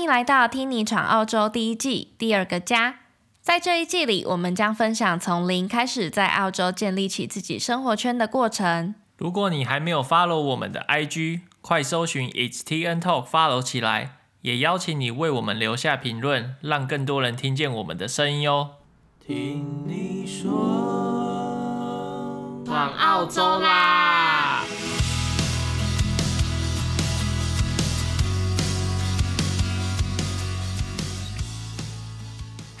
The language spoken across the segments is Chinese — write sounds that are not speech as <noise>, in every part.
欢迎来到《听你闯澳洲》第一季第二个家。在这一季里，我们将分享从零开始在澳洲建立起自己生活圈的过程。如果你还没有 follow 我们的 IG，快搜寻 It's TN Talk follow 起来，也邀请你为我们留下评论，让更多人听见我们的声音哦。听你说，闯澳洲啦！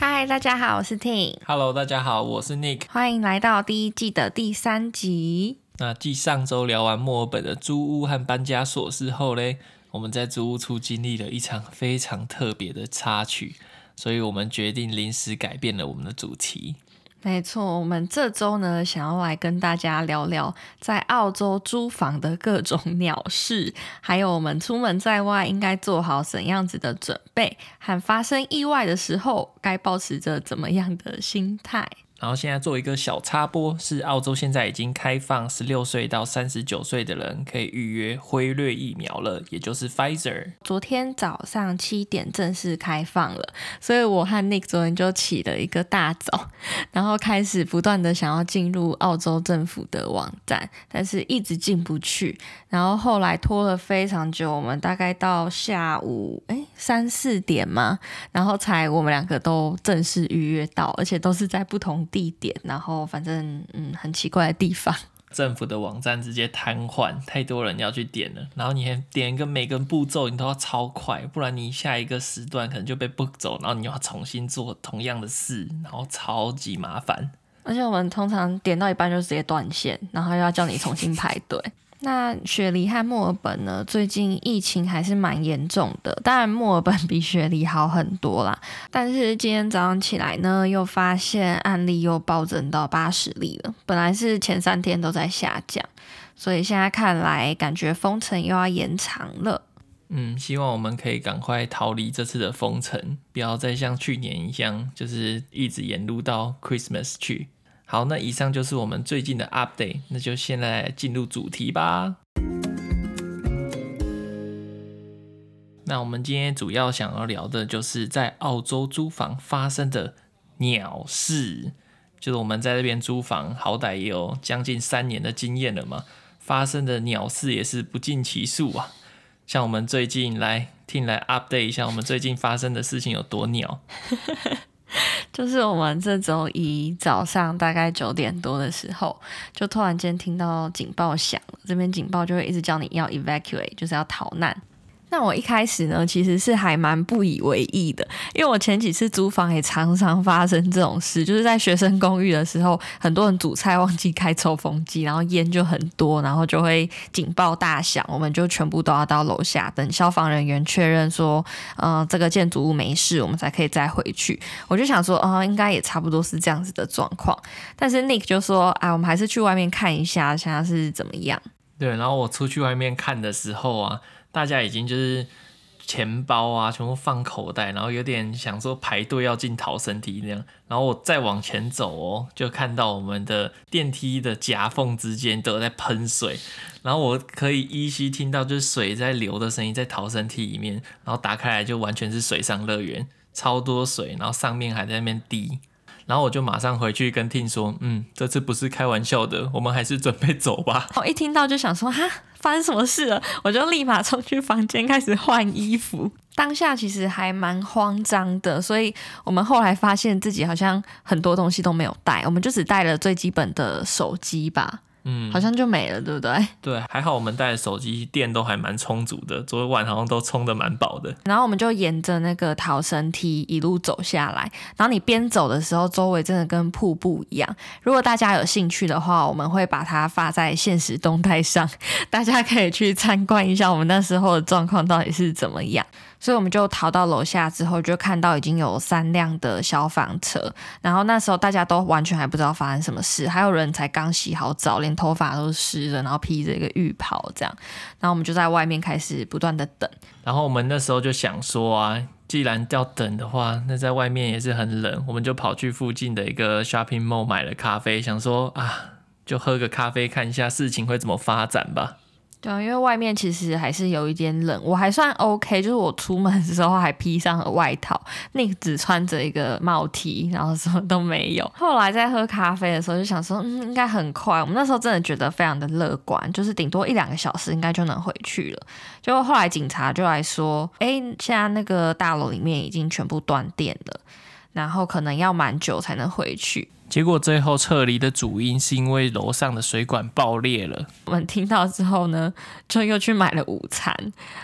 嗨，大家好，我是 Ting。Hello，大家好，我是 Nick。欢迎来到第一季的第三集。那继上周聊完墨尔本的租屋和搬家琐事后嘞，我们在租屋处经历了一场非常特别的插曲，所以我们决定临时改变了我们的主题。没错，我们这周呢，想要来跟大家聊聊在澳洲租房的各种 <laughs> 鸟事，还有我们出门在外应该做好怎样子的准备，和发生意外的时候该保持着怎么样的心态。然后现在做一个小插播，是澳洲现在已经开放十六岁到三十九岁的人可以预约辉瑞疫苗了，也就是 Pfizer。昨天早上七点正式开放了，所以我和 Nick 昨天就起了一个大早，<laughs> 然后开始不断的想要进入澳洲政府的网站，但是一直进不去，然后后来拖了非常久，我们大概到下午哎三四点嘛，然后才我们两个都正式预约到，而且都是在不同地点，然后反正嗯很奇怪的地方，政府的网站直接瘫痪，太多人要去点了，然后你还点一个每个步骤你都要超快，不然你下一个时段可能就被 book 走，然后你要重新做同样的事，然后超级麻烦。而且我们通常点到一半就直接断线，然后又要叫你重新排队。那雪梨和墨尔本呢？最近疫情还是蛮严重的，当然墨尔本比雪梨好很多啦。但是今天早上起来呢，又发现案例又暴增到八十例了。本来是前三天都在下降，所以现在看来感觉封城又要延长了。嗯，希望我们可以赶快逃离这次的封城，不要再像去年一样，就是一直沿路到 Christmas 去。好，那以上就是我们最近的 update，那就现在进入主题吧。那我们今天主要想要聊的就是在澳洲租房发生的鸟事，就是我们在这边租房，好歹也有将近三年的经验了嘛，发生的鸟事也是不计其数啊。像我们最近来听来 update 一下，我们最近发生的事情有多鸟。<laughs> 就是我们这周一早上大概九点多的时候，就突然间听到警报响，这边警报就会一直叫你要 evacuate，就是要逃难。那我一开始呢，其实是还蛮不以为意的，因为我前几次租房也常常发生这种事，就是在学生公寓的时候，很多人煮菜忘记开抽风机，然后烟就很多，然后就会警报大响，我们就全部都要到楼下等消防人员确认说，嗯，这个建筑物没事，我们才可以再回去。我就想说，哦，应该也差不多是这样子的状况。但是 Nick 就说，啊，我们还是去外面看一下，现在是怎么样？对，然后我出去外面看的时候啊。大家已经就是钱包啊，全部放口袋，然后有点想说排队要进逃生梯那样。然后我再往前走哦，就看到我们的电梯的夹缝之间都在喷水，然后我可以依稀听到就是水在流的声音，在逃生梯里面，然后打开来就完全是水上乐园，超多水，然后上面还在那边滴。然后我就马上回去跟 Ting 说，嗯，这次不是开玩笑的，我们还是准备走吧。我 <laughs> 一听到就想说，哈，发生什么事了？<laughs> 我就立马冲去房间开始换衣服。当下其实还蛮慌张的，所以我们后来发现自己好像很多东西都没有带，我们就只带了最基本的手机吧。嗯，好像就没了，对不对？对，还好我们带的手机电都还蛮充足的，昨晚好像都充的蛮饱的。然后我们就沿着那个逃生梯一路走下来，然后你边走的时候，周围真的跟瀑布一样。如果大家有兴趣的话，我们会把它发在现实动态上，<laughs> 大家可以去参观一下我们那时候的状况到底是怎么样。所以我们就逃到楼下之后，就看到已经有三辆的消防车。然后那时候大家都完全还不知道发生什么事，还有人才刚洗好澡，连头发都湿了，然后披着一个浴袍这样。然后我们就在外面开始不断的等。然后我们那时候就想说啊，既然要等的话，那在外面也是很冷，我们就跑去附近的一个 shopping mall 买了咖啡，想说啊，就喝个咖啡，看一下事情会怎么发展吧。对啊，因为外面其实还是有一点冷，我还算 OK，就是我出门的时候还披上了外套，那个只穿着一个帽 T，然后什么都没有。后来在喝咖啡的时候就想说，嗯，应该很快。我们那时候真的觉得非常的乐观，就是顶多一两个小时应该就能回去了。结果后来警察就来说，哎，现在那个大楼里面已经全部断电了，然后可能要蛮久才能回去。结果最后撤离的主因是因为楼上的水管爆裂了。我们听到之后呢，就又去买了午餐，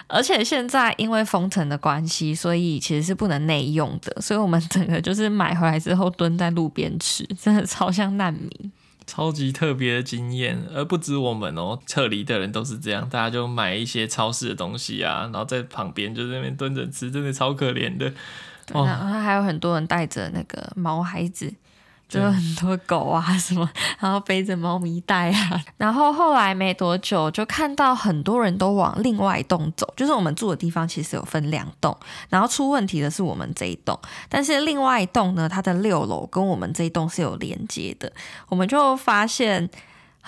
而且现在因为封城的关系，所以其实是不能内用的，所以我们整个就是买回来之后蹲在路边吃，真的超像难民，超级特别的经验。而不止我们哦，撤离的人都是这样，大家就买一些超市的东西啊，然后在旁边就在那边蹲着吃，真的超可怜的。对，然后还有很多人带着那个毛孩子。就有很多狗啊什么，<laughs> 然后背着猫咪袋啊，<laughs> 然后后来没多久就看到很多人都往另外一栋走，就是我们住的地方其实有分两栋，然后出问题的是我们这一栋，但是另外一栋呢，它的六楼跟我们这一栋是有连接的，我们就发现。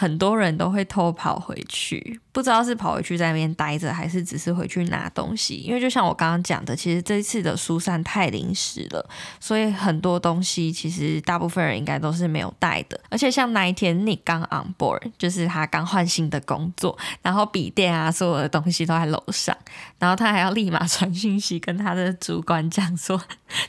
很多人都会偷跑回去，不知道是跑回去在那边待着，还是只是回去拿东西。因为就像我刚刚讲的，其实这一次的疏散太临时了，所以很多东西其实大部分人应该都是没有带的。而且像那一天你刚 on board，就是他刚换新的工作，然后笔电啊，所有的东西都在楼上，然后他还要立马传讯息跟他的主管讲说，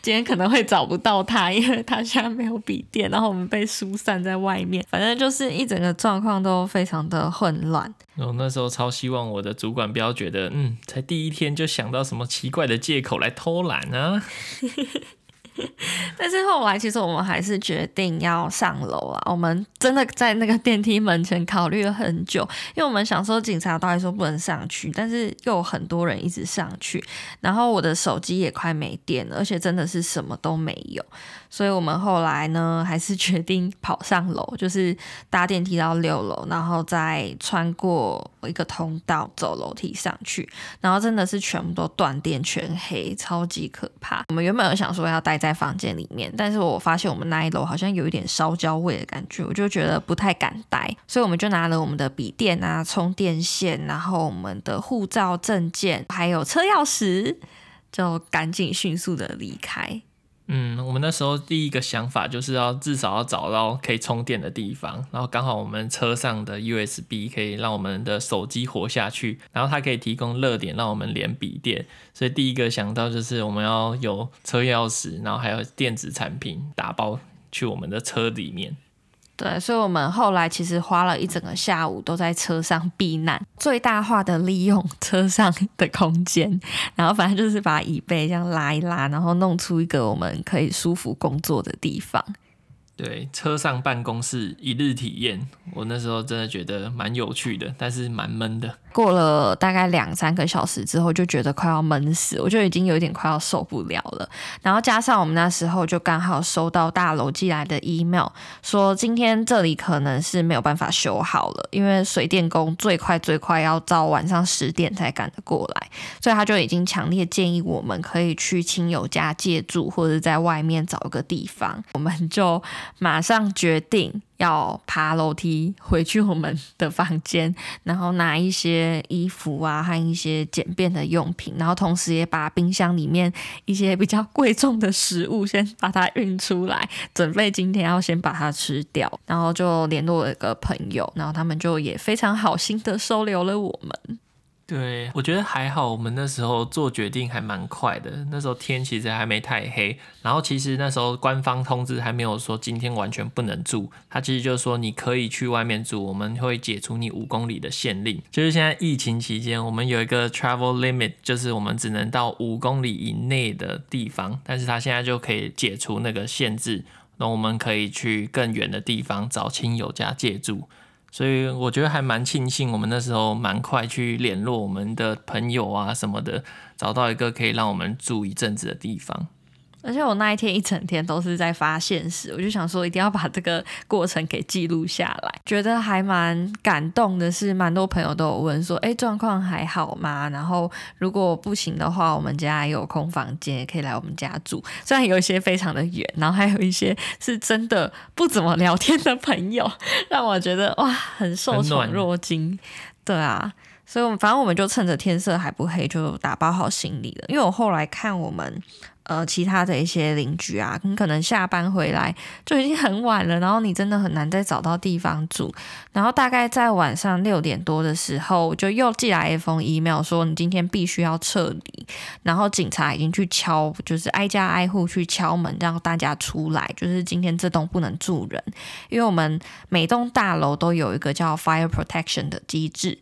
今天可能会找不到他，因为他现在没有笔电，然后我们被疏散在外面，<laughs> 反正就是一整个状。况都非常的混乱。我那时候超希望我的主管不要觉得，嗯，才第一天就想到什么奇怪的借口来偷懒啊。<laughs> 但是后来，其实我们还是决定要上楼啊。我们真的在那个电梯门前考虑了很久，因为我们想说警察都还说不能上去，但是又有很多人一直上去，然后我的手机也快没电了，而且真的是什么都没有。所以我们后来呢，还是决定跑上楼，就是搭电梯到六楼，然后再穿过一个通道走楼梯上去。然后真的是全部都断电、全黑，超级可怕。我们原本有想说要待在房间里面，但是我发现我们那一楼好像有一点烧焦味的感觉，我就觉得不太敢待。所以我们就拿了我们的笔电啊、充电线，然后我们的护照、证件，还有车钥匙，就赶紧迅速的离开。嗯，我们那时候第一个想法就是要至少要找到可以充电的地方，然后刚好我们车上的 USB 可以让我们的手机活下去，然后它可以提供热点让我们连笔电，所以第一个想到就是我们要有车钥匙，然后还有电子产品打包去我们的车里面。对，所以我们后来其实花了一整个下午都在车上避难，最大化的利用车上的空间，然后反正就是把椅背这样拉一拉，然后弄出一个我们可以舒服工作的地方。对，车上办公室一日体验，我那时候真的觉得蛮有趣的，但是蛮闷的。过了大概两三个小时之后，就觉得快要闷死，我就已经有一点快要受不了了。然后加上我们那时候就刚好收到大楼寄来的 email，说今天这里可能是没有办法修好了，因为水电工最快最快要到晚上十点才赶得过来，所以他就已经强烈建议我们可以去亲友家借住，或者在外面找一个地方。我们就马上决定。要爬楼梯回去我们的房间，然后拿一些衣服啊和一些简便的用品，然后同时也把冰箱里面一些比较贵重的食物先把它运出来，准备今天要先把它吃掉。然后就联络了一个朋友，然后他们就也非常好心的收留了我们。对，我觉得还好，我们那时候做决定还蛮快的。那时候天其实还没太黑，然后其实那时候官方通知还没有说今天完全不能住，他其实就是说你可以去外面住，我们会解除你五公里的限令。就是现在疫情期间，我们有一个 travel limit，就是我们只能到五公里以内的地方，但是他现在就可以解除那个限制，那我们可以去更远的地方找亲友家借住。所以我觉得还蛮庆幸，我们那时候蛮快去联络我们的朋友啊什么的，找到一个可以让我们住一阵子的地方。而且我那一天一整天都是在发现时，我就想说一定要把这个过程给记录下来。觉得还蛮感动的是，蛮多朋友都有问说：“哎，状况还好吗？”然后如果不行的话，我们家有空房间，也可以来我们家住。虽然有一些非常的远，然后还有一些是真的不怎么聊天的朋友，让我觉得哇，很受宠若惊。<laughs> 对啊。所以我们反正我们就趁着天色还不黑，就打包好行李了。因为我后来看我们。呃，其他的一些邻居啊，你可能下班回来就已经很晚了，然后你真的很难再找到地方住。然后大概在晚上六点多的时候，就又寄来一封 email 说你今天必须要撤离，然后警察已经去敲，就是挨家挨户去敲门，让大家出来，就是今天这栋不能住人，因为我们每栋大楼都有一个叫 fire protection 的机制。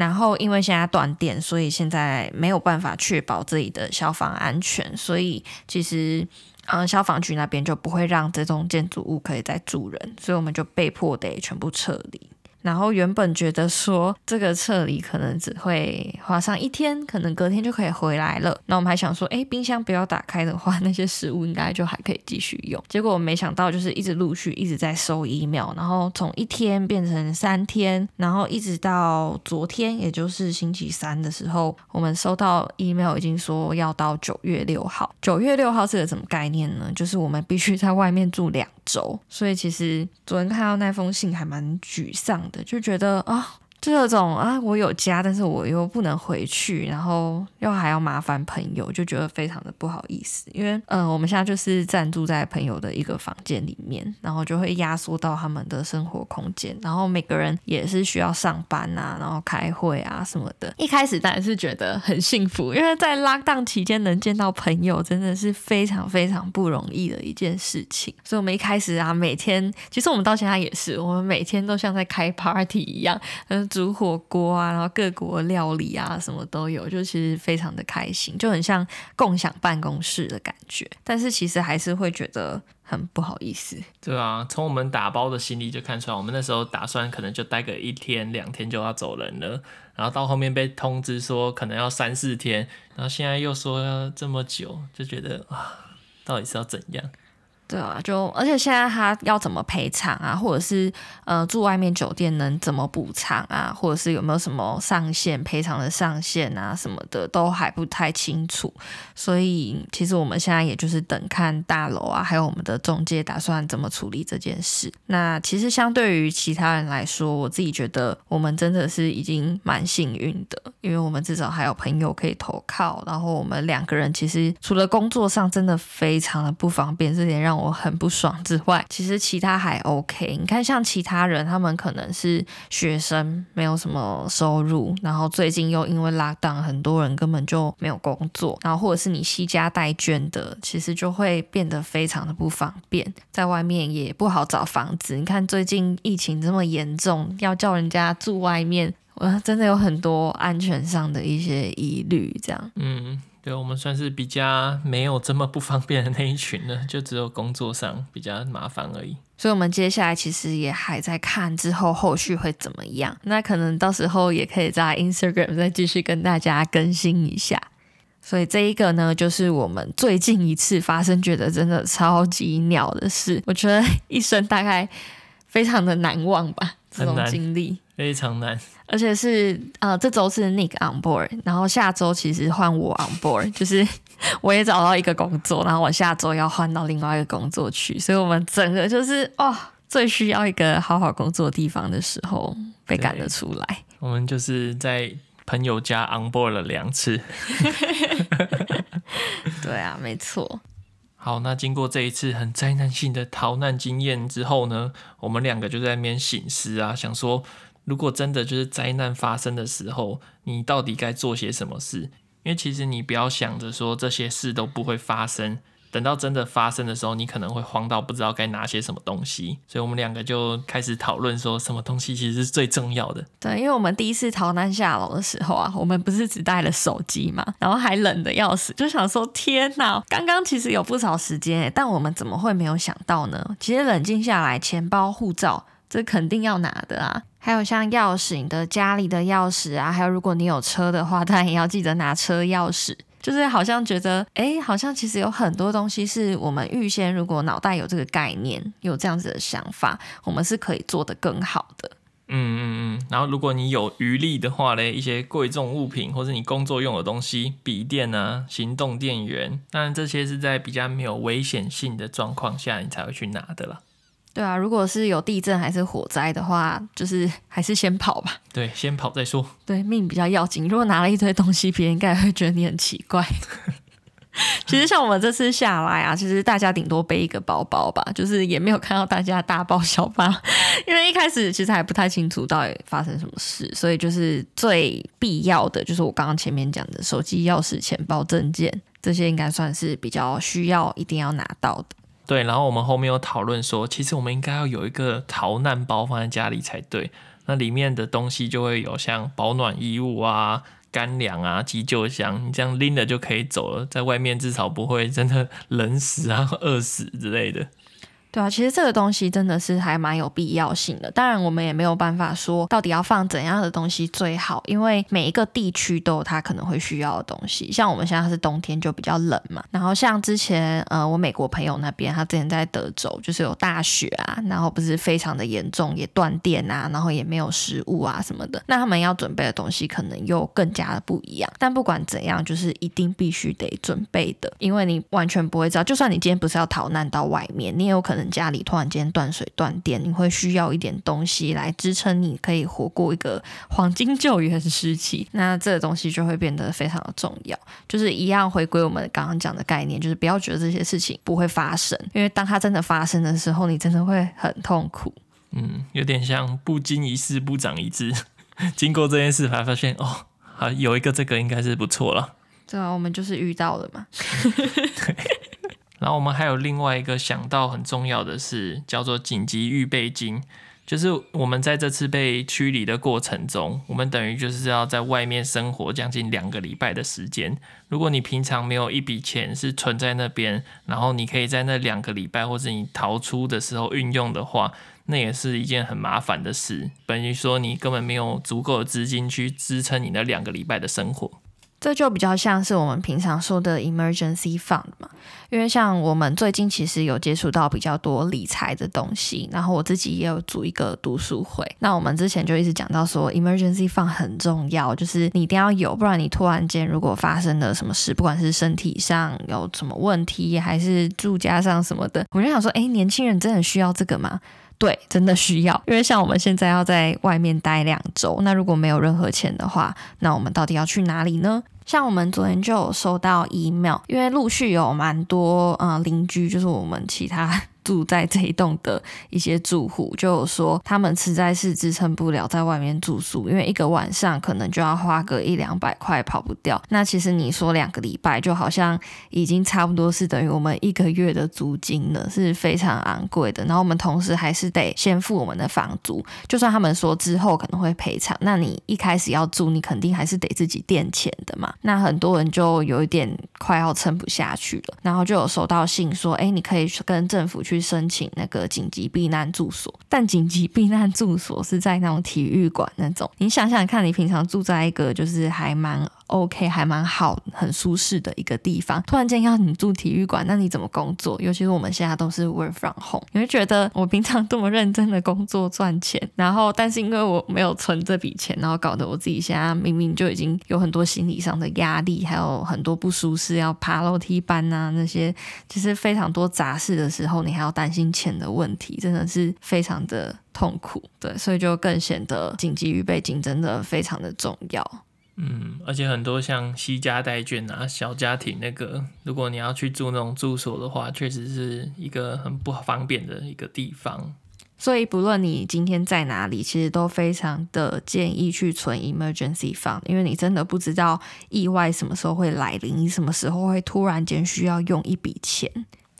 然后，因为现在断电，所以现在没有办法确保自己的消防安全，所以其实，嗯，消防局那边就不会让这栋建筑物可以再住人，所以我们就被迫得全部撤离。然后原本觉得说这个撤离可能只会花上一天，可能隔天就可以回来了。那我们还想说，哎，冰箱不要打开的话，那些食物应该就还可以继续用。结果我没想到，就是一直陆续一直在收 <laughs> email，然后从一天变成三天，然后一直到昨天，也就是星期三的时候，我们收到 email 已经说要到九月六号。九月六号是个什么概念呢？就是我们必须在外面住两周。所以其实昨天看到那封信还蛮沮丧就觉得啊。这种啊，我有家，但是我又不能回去，然后又还要麻烦朋友，就觉得非常的不好意思。因为，嗯、我们现在就是暂住在朋友的一个房间里面，然后就会压缩到他们的生活空间，然后每个人也是需要上班啊，然后开会啊什么的。一开始当然是觉得很幸福，因为在拉档期间能见到朋友，真的是非常非常不容易的一件事情。所以，我们一开始啊，每天其实我们到现在也是，我们每天都像在开 party 一样，嗯。煮火锅啊，然后各国料理啊，什么都有，就其实非常的开心，就很像共享办公室的感觉。但是其实还是会觉得很不好意思。对啊，从我们打包的行李就看出来，我们那时候打算可能就待个一天两天就要走人了，然后到后面被通知说可能要三四天，然后现在又说要这么久，就觉得啊，到底是要怎样？对啊，就而且现在他要怎么赔偿啊，或者是呃住外面酒店能怎么补偿啊，或者是有没有什么上限赔偿的上限啊什么的都还不太清楚，所以其实我们现在也就是等看大楼啊，还有我们的中介打算怎么处理这件事。那其实相对于其他人来说，我自己觉得我们真的是已经蛮幸运的，因为我们至少还有朋友可以投靠，然后我们两个人其实除了工作上真的非常的不方便，这点让我很不爽之外，其实其他还 OK。你看，像其他人，他们可能是学生，没有什么收入，然后最近又因为 lockdown，很多人根本就没有工作，然后或者是你携家带眷的，其实就会变得非常的不方便，在外面也不好找房子。你看最近疫情这么严重，要叫人家住外面，我真的有很多安全上的一些疑虑，这样，嗯。对，我们算是比较没有这么不方便的那一群了，就只有工作上比较麻烦而已。所以，我们接下来其实也还在看之后后续会怎么样。那可能到时候也可以在 Instagram 再继续跟大家更新一下。所以这一个呢，就是我们最近一次发生觉得真的超级鸟的事，我觉得一生大概非常的难忘吧，这种经历。非常难，而且是呃，这周是 Nick on board，然后下周其实换我 on board，<laughs> 就是我也找到一个工作，然后我下周要换到另外一个工作去，所以我们整个就是哦，最需要一个好好工作的地方的时候被赶了出来。我们就是在朋友家 on board 了两次。<laughs> <laughs> 对啊，没错。好，那经过这一次很灾难性的逃难经验之后呢，我们两个就在那边醒思啊，想说。如果真的就是灾难发生的时候，你到底该做些什么事？因为其实你不要想着说这些事都不会发生，等到真的发生的时候，你可能会慌到不知道该拿些什么东西。所以我们两个就开始讨论说，什么东西其实是最重要的。对，因为我们第一次逃难下楼的时候啊，我们不是只带了手机嘛，然后还冷得要死，就想说天哪，刚刚其实有不少时间，但我们怎么会没有想到呢？其实冷静下来，钱包、护照。这肯定要拿的啊，还有像钥匙，你的家里的钥匙啊，还有如果你有车的话，<laughs> 当然也要记得拿车钥匙。就是好像觉得，哎，好像其实有很多东西是我们预先如果脑袋有这个概念，有这样子的想法，我们是可以做得更好的。嗯嗯嗯。然后如果你有余力的话嘞，一些贵重物品或者你工作用的东西，笔电啊、行动电源，当然这些是在比较没有危险性的状况下，你才会去拿的啦。对啊，如果是有地震还是火灾的话，就是 <laughs> 还是先跑吧。对，先跑再说。对，命比较要紧。如果拿了一堆东西，别人应该会觉得你很奇怪。<laughs> 其实像我们这次下来啊，其实大家顶多背一个包包吧，就是也没有看到大家大包小包，<laughs> 因为一开始其实还不太清楚到底发生什么事，所以就是最必要的就是我刚刚前面讲的手机、钥匙、钱包、证件这些，应该算是比较需要一定要拿到的。对，然后我们后面有讨论说，其实我们应该要有一个逃难包放在家里才对，那里面的东西就会有像保暖衣物啊。干粮啊，急救箱，你这样拎了就可以走了，在外面至少不会真的 <laughs> 冷死啊、<laughs> 饿死之类的。对啊，其实这个东西真的是还蛮有必要性的。当然，我们也没有办法说到底要放怎样的东西最好，因为每一个地区都有它可能会需要的东西。像我们现在是冬天，就比较冷嘛。然后像之前，呃，我美国朋友那边，他之前在德州，就是有大雪啊，然后不是非常的严重，也断电啊，然后也没有食物啊什么的。那他们要准备的东西可能又更加的不一样。但不管怎样，就是一定必须得准备的，因为你完全不会知道，就算你今天不是要逃难到外面，你也有可能。家里突然间断水断电，你会需要一点东西来支撑，你可以活过一个黄金救援时期。那这个东西就会变得非常的重要，就是一样回归我们刚刚讲的概念，就是不要觉得这些事情不会发生，因为当它真的发生的时候，你真的会很痛苦。嗯，有点像不经一事不长一智。<laughs> 经过这件事，才发现哦，好有一个这个应该是不错了。对啊，我们就是遇到了嘛。<laughs> 对。然后我们还有另外一个想到很重要的是，叫做紧急预备金，就是我们在这次被驱离的过程中，我们等于就是要在外面生活将近两个礼拜的时间。如果你平常没有一笔钱是存在那边，然后你可以在那两个礼拜或者你逃出的时候运用的话，那也是一件很麻烦的事。等于说你根本没有足够的资金去支撑你那两个礼拜的生活。这就比较像是我们平常说的 emergency fund 嘛，因为像我们最近其实有接触到比较多理财的东西，然后我自己也有组一个读书会。那我们之前就一直讲到说 emergency fund 很重要，就是你一定要有，不然你突然间如果发生了什么事，不管是身体上有什么问题，还是住家上什么的，我就想说，哎，年轻人真的需要这个吗？对，真的需要，因为像我们现在要在外面待两周，那如果没有任何钱的话，那我们到底要去哪里呢？像我们昨天就有收到 email，因为陆续有蛮多呃邻居，就是我们其他。住在这一栋的一些住户就有说，他们实在是支撑不了在外面住宿，因为一个晚上可能就要花个一两百块，跑不掉。那其实你说两个礼拜，就好像已经差不多是等于我们一个月的租金了，是非常昂贵的。然后我们同时还是得先付我们的房租，就算他们说之后可能会赔偿，那你一开始要住，你肯定还是得自己垫钱的嘛。那很多人就有一点快要撑不下去了，然后就有收到信说，哎，你可以跟政府去申请那个紧急避难住所，但紧急避难住所是在那种体育馆那种。你想想看，你平常住在一个就是还蛮。OK，还蛮好，很舒适的一个地方。突然间要你住体育馆，那你怎么工作？尤其是我们现在都是 work from home，你会觉得我平常多么认真的工作赚钱，然后但是因为我没有存这笔钱，然后搞得我自己现在明明就已经有很多心理上的压力，还有很多不舒适，要爬楼梯班啊那些，其实非常多杂事的时候，你还要担心钱的问题，真的是非常的痛苦。对，所以就更显得紧急预备金真的非常的重要。嗯，而且很多像西家带眷啊，小家庭那个，如果你要去住那种住所的话，确实是一个很不方便的一个地方。所以不论你今天在哪里，其实都非常的建议去存 emergency fund，因为你真的不知道意外什么时候会来临，你什么时候会突然间需要用一笔钱。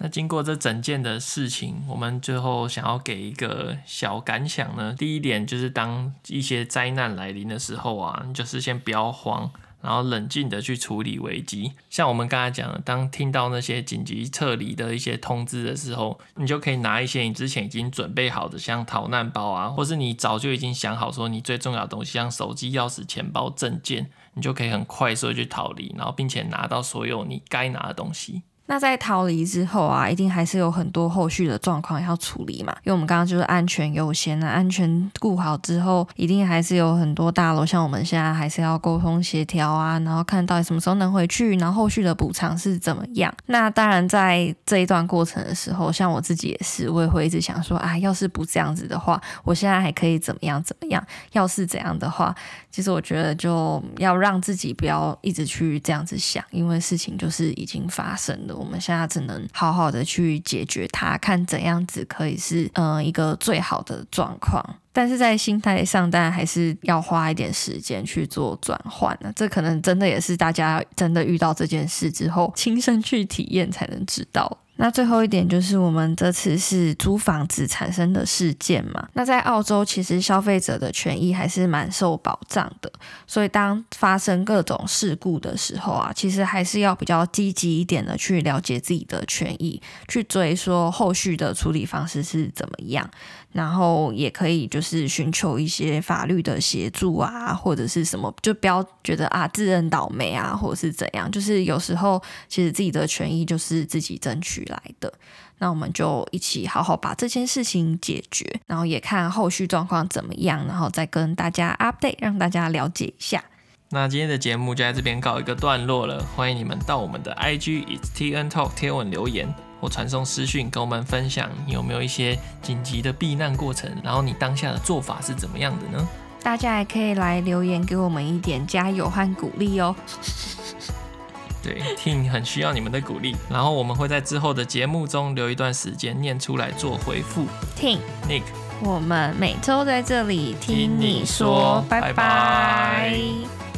那经过这整件的事情，我们最后想要给一个小感想呢。第一点就是，当一些灾难来临的时候啊，你就是先不要慌，然后冷静的去处理危机。像我们刚才讲的，当听到那些紧急撤离的一些通知的时候，你就可以拿一些你之前已经准备好的，像逃难包啊，或是你早就已经想好说你最重要的东西，像手机、钥匙、钱包、证件，你就可以很快速的去逃离，然后并且拿到所有你该拿的东西。那在逃离之后啊，一定还是有很多后续的状况要处理嘛。因为我们刚刚就是安全优先啊，安全顾好之后，一定还是有很多大楼，像我们现在还是要沟通协调啊，然后看到底什么时候能回去，然后后续的补偿是怎么样。那当然，在这一段过程的时候，像我自己也是，我也会一直想说，啊，要是不这样子的话，我现在还可以怎么样怎么样？要是怎样的话，其实我觉得就要让自己不要一直去这样子想，因为事情就是已经发生了。我们现在只能好好的去解决它，看怎样子可以是嗯、呃、一个最好的状况。但是在心态上，当然还是要花一点时间去做转换呢。这可能真的也是大家真的遇到这件事之后，亲身去体验才能知道。那最后一点就是，我们这次是租房子产生的事件嘛。那在澳洲，其实消费者的权益还是蛮受保障的。所以当发生各种事故的时候啊，其实还是要比较积极一点的去了解自己的权益，去追说后续的处理方式是怎么样。然后也可以就是寻求一些法律的协助啊，或者是什么，就不要觉得啊自认倒霉啊，或者是怎样。就是有时候其实自己的权益就是自己争取来的。那我们就一起好好把这件事情解决，然后也看后续状况怎么样，然后再跟大家 update，让大家了解一下。那今天的节目就在这边告一个段落了，欢迎你们到我们的 IG It's TN Talk 贴文留言。或传送私讯跟我们分享，你有没有一些紧急的避难过程？然后你当下的做法是怎么样的呢？大家也可以来留言给我们一点加油和鼓励哦。<laughs> 对，Ting 很需要你们的鼓励。然后我们会在之后的节目中留一段时间念出来做回复。Ting Nick，我们每周在这里听你说，拜拜。拜拜。